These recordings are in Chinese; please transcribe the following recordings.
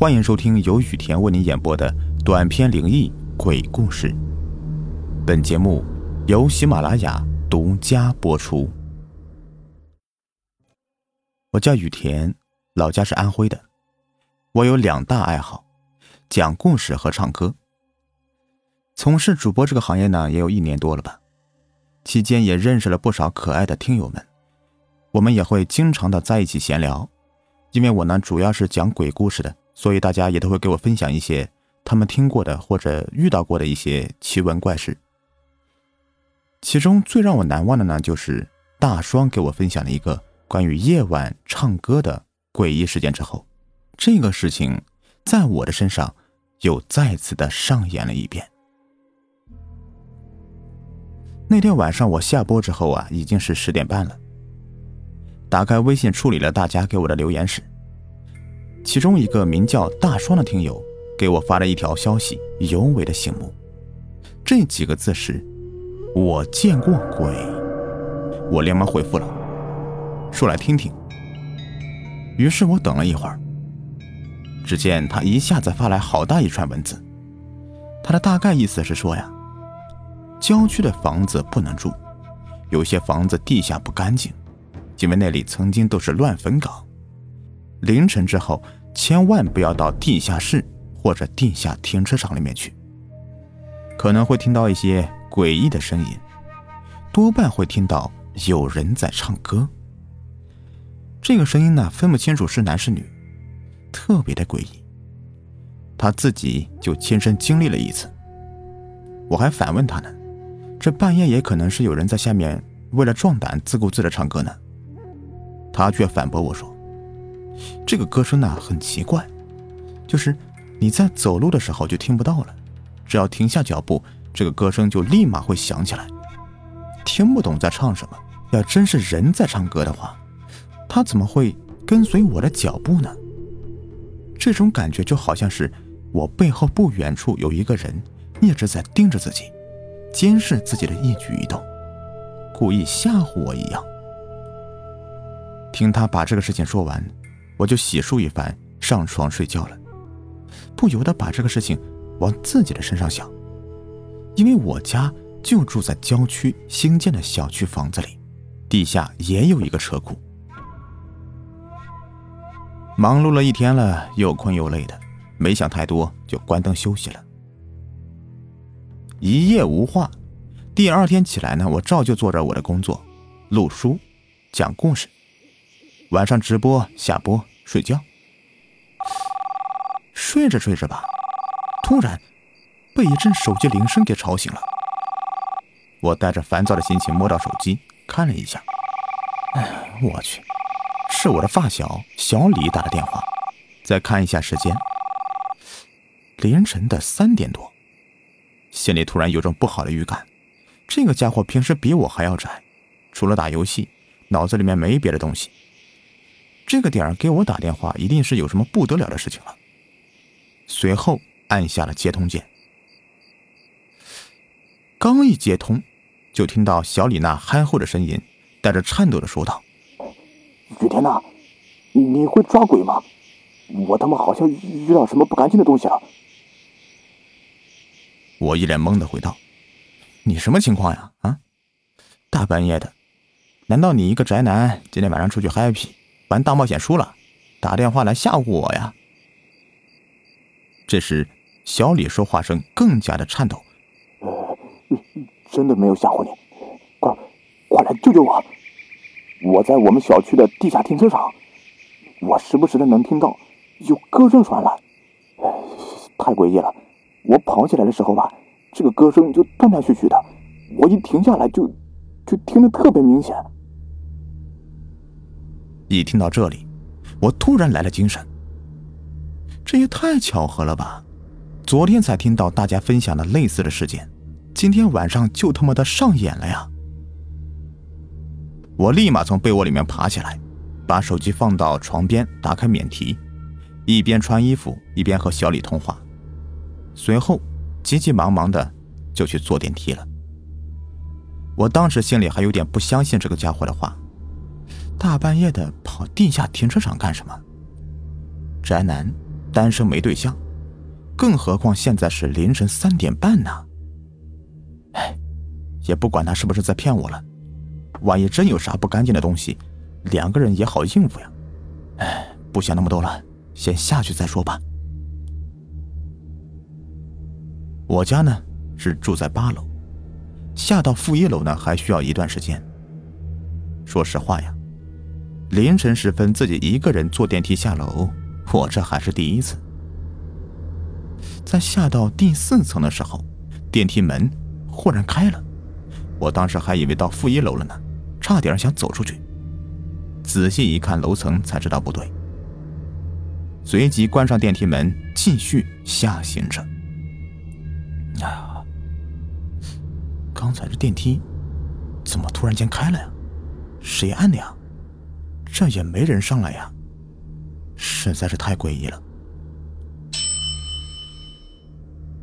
欢迎收听由雨田为您演播的短篇灵异鬼故事。本节目由喜马拉雅独家播出。我叫雨田，老家是安徽的。我有两大爱好：讲故事和唱歌。从事主播这个行业呢，也有一年多了吧。期间也认识了不少可爱的听友们，我们也会经常的在一起闲聊。因为我呢，主要是讲鬼故事的。所以大家也都会给我分享一些他们听过的或者遇到过的一些奇闻怪事。其中最让我难忘的呢，就是大双给我分享了一个关于夜晚唱歌的诡异事件之后，这个事情在我的身上又再次的上演了一遍。那天晚上我下播之后啊，已经是十点半了。打开微信处理了大家给我的留言时。其中一个名叫大双的听友给我发了一条消息，尤为的醒目。这几个字是：“我见过鬼。”我连忙回复了：“说来听听。”于是我等了一会儿，只见他一下子发来好大一串文字。他的大概意思是说呀，郊区的房子不能住，有些房子地下不干净，因为那里曾经都是乱坟岗。凌晨之后，千万不要到地下室或者地下停车场里面去，可能会听到一些诡异的声音，多半会听到有人在唱歌。这个声音呢，分不清楚是男是女，特别的诡异。他自己就亲身经历了一次。我还反问他呢，这半夜也可能是有人在下面为了壮胆自顾自的唱歌呢。他却反驳我说。这个歌声呢很奇怪，就是你在走路的时候就听不到了，只要停下脚步，这个歌声就立马会响起来。听不懂在唱什么，要真是人在唱歌的话，他怎么会跟随我的脚步呢？这种感觉就好像是我背后不远处有一个人一直在盯着自己，监视自己的一举一动，故意吓唬我一样。听他把这个事情说完。我就洗漱一番，上床睡觉了，不由得把这个事情往自己的身上想，因为我家就住在郊区新建的小区房子里，地下也有一个车库。忙碌了一天了，又困又累的，没想太多，就关灯休息了。一夜无话，第二天起来呢，我照旧做着我的工作，录书，讲故事，晚上直播下播。睡觉，睡着睡着吧，突然被一阵手机铃声给吵醒了。我带着烦躁的心情摸到手机看了一下，哎，我去，是我的发小小李打的电话。再看一下时间，凌晨的三点多，心里突然有种不好的预感。这个家伙平时比我还要宅，除了打游戏，脑子里面没别的东西。这个点儿给我打电话，一定是有什么不得了的事情了。随后按下了接通键，刚一接通，就听到小李那憨厚的声音，带着颤抖的说道：“雨田呐，你会抓鬼吗？我他妈好像遇到什么不干净的东西了。”我一脸懵的回道：“你什么情况呀？啊，大半夜的，难道你一个宅男今天晚上出去 happy？” 玩大冒险输了，打电话来吓唬我呀！这时，小李说话声更加的颤抖：“呃，真的没有吓唬你，快，快来救救我！我在我们小区的地下停车场，我时不时的能听到有歌声传来，太诡异了！我跑起来的时候吧，这个歌声就断断续续的，我一停下来就就听得特别明显。”一听到这里，我突然来了精神。这也太巧合了吧！昨天才听到大家分享的类似的事件，今天晚上就他妈的上演了呀！我立马从被窝里面爬起来，把手机放到床边，打开免提，一边穿衣服一边和小李通话，随后急急忙忙的就去坐电梯了。我当时心里还有点不相信这个家伙的话。大半夜的跑地下停车场干什么？宅男单身没对象，更何况现在是凌晨三点半呢。哎，也不管他是不是在骗我了，万一真有啥不干净的东西，两个人也好应付呀。哎，不想那么多了，先下去再说吧。我家呢是住在八楼，下到负一楼呢还需要一段时间。说实话呀，凌晨时分自己一个人坐电梯下楼，我这还是第一次。在下到第四层的时候，电梯门忽然开了，我当时还以为到负一楼了呢，差点想走出去。仔细一看楼层，才知道不对。随即关上电梯门，继续下行着。啊！刚才这电梯怎么突然间开了呀？谁按的呀？这也没人上来呀，实在是太诡异了。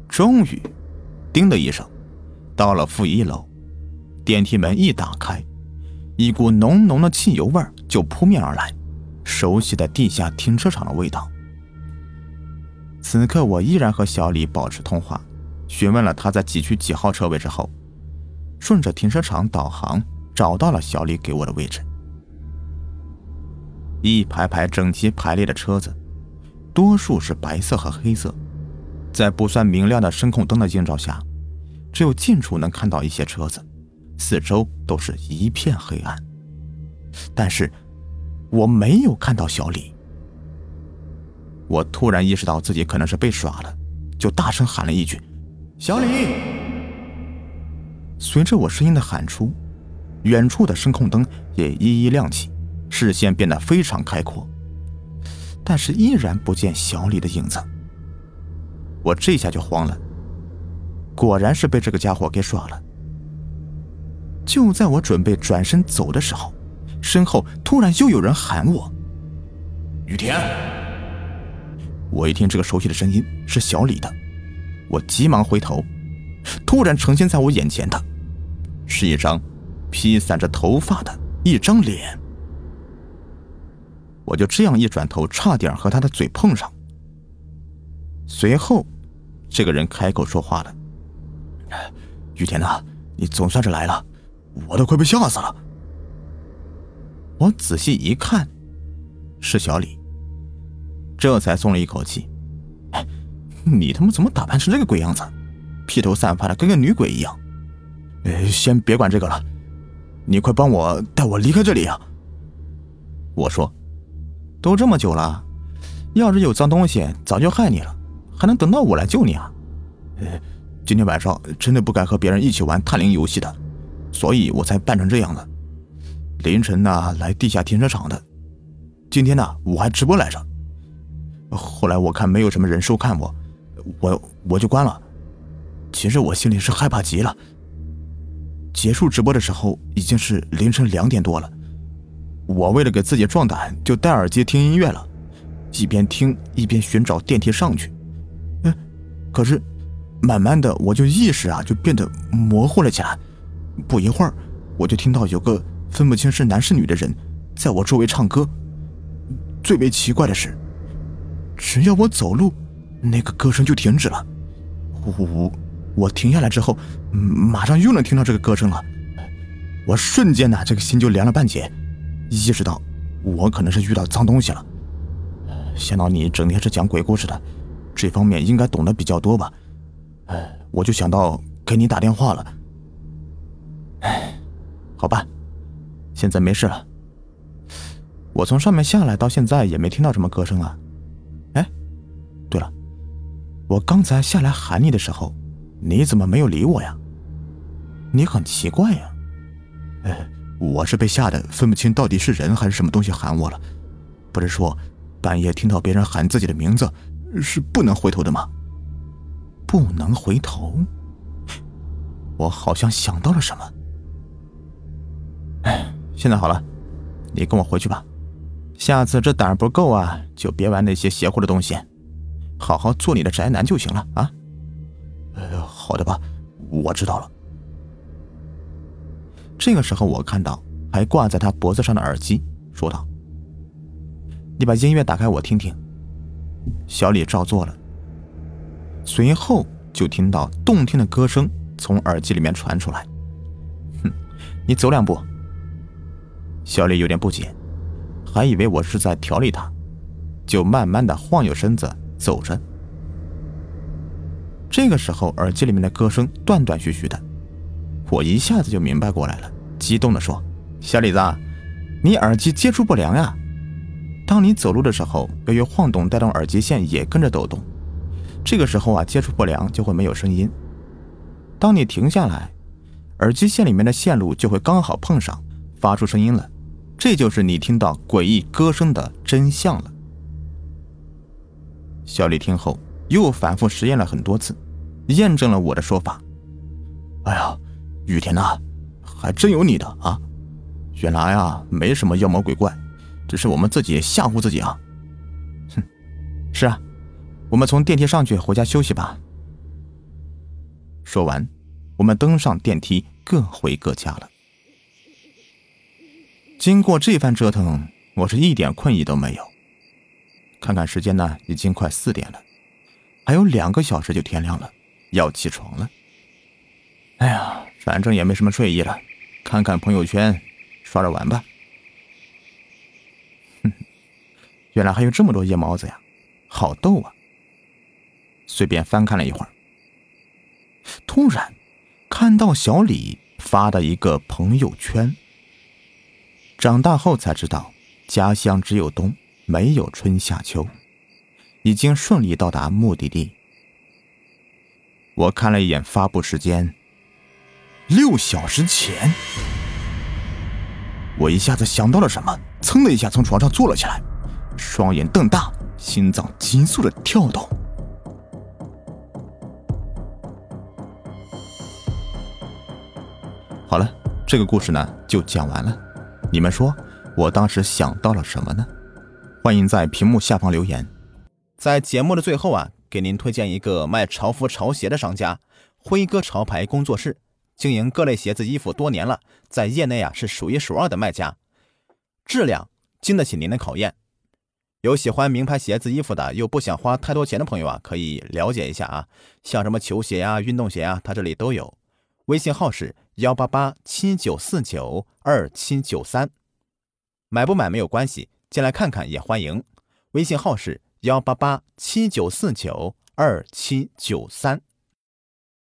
终于，叮的一声，到了负一楼，电梯门一打开，一股浓浓的汽油味就扑面而来，熟悉的地下停车场的味道。此刻，我依然和小李保持通话。询问了他在几区几号车位之后，顺着停车场导航找到了小李给我的位置。一排排整齐排列的车子，多数是白色和黑色，在不算明亮的声控灯的映照下，只有近处能看到一些车子，四周都是一片黑暗。但是，我没有看到小李。我突然意识到自己可能是被耍了，就大声喊了一句。小李，随着我声音的喊出，远处的声控灯也一一亮起，视线变得非常开阔，但是依然不见小李的影子。我这下就慌了，果然是被这个家伙给耍了。就在我准备转身走的时候，身后突然又有人喊我：“雨田！”我一听这个熟悉的声音是小李的。我急忙回头，突然呈现在我眼前的，是一张披散着头发的一张脸。我就这样一转头，差点和他的嘴碰上。随后，这个人开口说话了：“雨田呐，你总算是来了，我都快被吓死了。”我仔细一看，是小李，这才松了一口气。哎你他妈怎么打扮成这个鬼样子？披头散发的，跟个女鬼一样。呃，先别管这个了，你快帮我带我离开这里啊！我说，都这么久了，要是有脏东西，早就害你了，还能等到我来救你啊？今天晚上真的不该和别人一起玩探灵游戏的，所以我才扮成这样的。凌晨呢，来地下停车场的。今天呢，我还直播来着。后来我看没有什么人收看我。我我就关了，其实我心里是害怕极了。结束直播的时候已经是凌晨两点多了，我为了给自己壮胆，就戴耳机听音乐了，一边听一边寻找电梯上去。嗯，可是慢慢的我就意识啊就变得模糊了起来，不一会儿我就听到有个分不清是男是女的人在我周围唱歌。最为奇怪的是，只要我走路。那个歌声就停止了，我我停下来之后，马上又能听到这个歌声了，我瞬间呢，这个心就凉了半截，意识到我可能是遇到脏东西了。想到你整天是讲鬼故事的，这方面应该懂得比较多吧？哎，我就想到给你打电话了。哎，好吧，现在没事了。我从上面下来到现在也没听到什么歌声啊。哎，对了。我刚才下来喊你的时候，你怎么没有理我呀？你很奇怪呀。哎，我是被吓得分不清到底是人还是什么东西喊我了。不是说半夜听到别人喊自己的名字是不能回头的吗？不能回头。我好像想到了什么。哎，现在好了，你跟我回去吧。下次这胆儿不够啊，就别玩那些邪乎的东西。好好做你的宅男就行了啊！呃，好的吧，我知道了。这个时候，我看到还挂在他脖子上的耳机，说道：“你把音乐打开，我听听。”小李照做了。随后就听到动听的歌声从耳机里面传出来。哼，你走两步。小李有点不解，还以为我是在调理他，就慢慢的晃悠身子走着。这个时候，耳机里面的歌声断断续续的，我一下子就明白过来了，激动的说：“小李子，你耳机接触不良呀！当你走路的时候，由于晃动带动耳机线也跟着抖动，这个时候啊，接触不良就会没有声音。当你停下来，耳机线里面的线路就会刚好碰上，发出声音了。这就是你听到诡异歌声的真相了。”小李听后。又反复实验了很多次，验证了我的说法。哎呀，雨田呐，还真有你的啊！原来啊，没什么妖魔鬼怪，只是我们自己吓唬自己啊。哼，是啊，我们从电梯上去，回家休息吧。说完，我们登上电梯，各回各家了。经过这番折腾，我是一点困意都没有。看看时间呢，已经快四点了。还有两个小时就天亮了，要起床了。哎呀，反正也没什么睡意了，看看朋友圈，刷着玩吧。哼，原来还有这么多夜猫子呀，好逗啊！随便翻看了一会儿，突然看到小李发的一个朋友圈。长大后才知道，家乡只有冬，没有春夏秋。已经顺利到达目的地。我看了一眼发布时间，六小时前。我一下子想到了什么，噌的一下从床上坐了起来，双眼瞪大，心脏急速的跳动。好了，这个故事呢就讲完了。你们说，我当时想到了什么呢？欢迎在屏幕下方留言。在节目的最后啊，给您推荐一个卖潮服潮鞋的商家——辉哥潮牌工作室，经营各类鞋子衣服多年了，在业内啊是数一数二的卖家，质量经得起您的考验。有喜欢名牌鞋子衣服的，又不想花太多钱的朋友啊，可以了解一下啊，像什么球鞋啊、运动鞋啊，他这里都有。微信号是幺八八七九四九二七九三，买不买没有关系，进来看看也欢迎。微信号是。幺八八七九四九二七九三。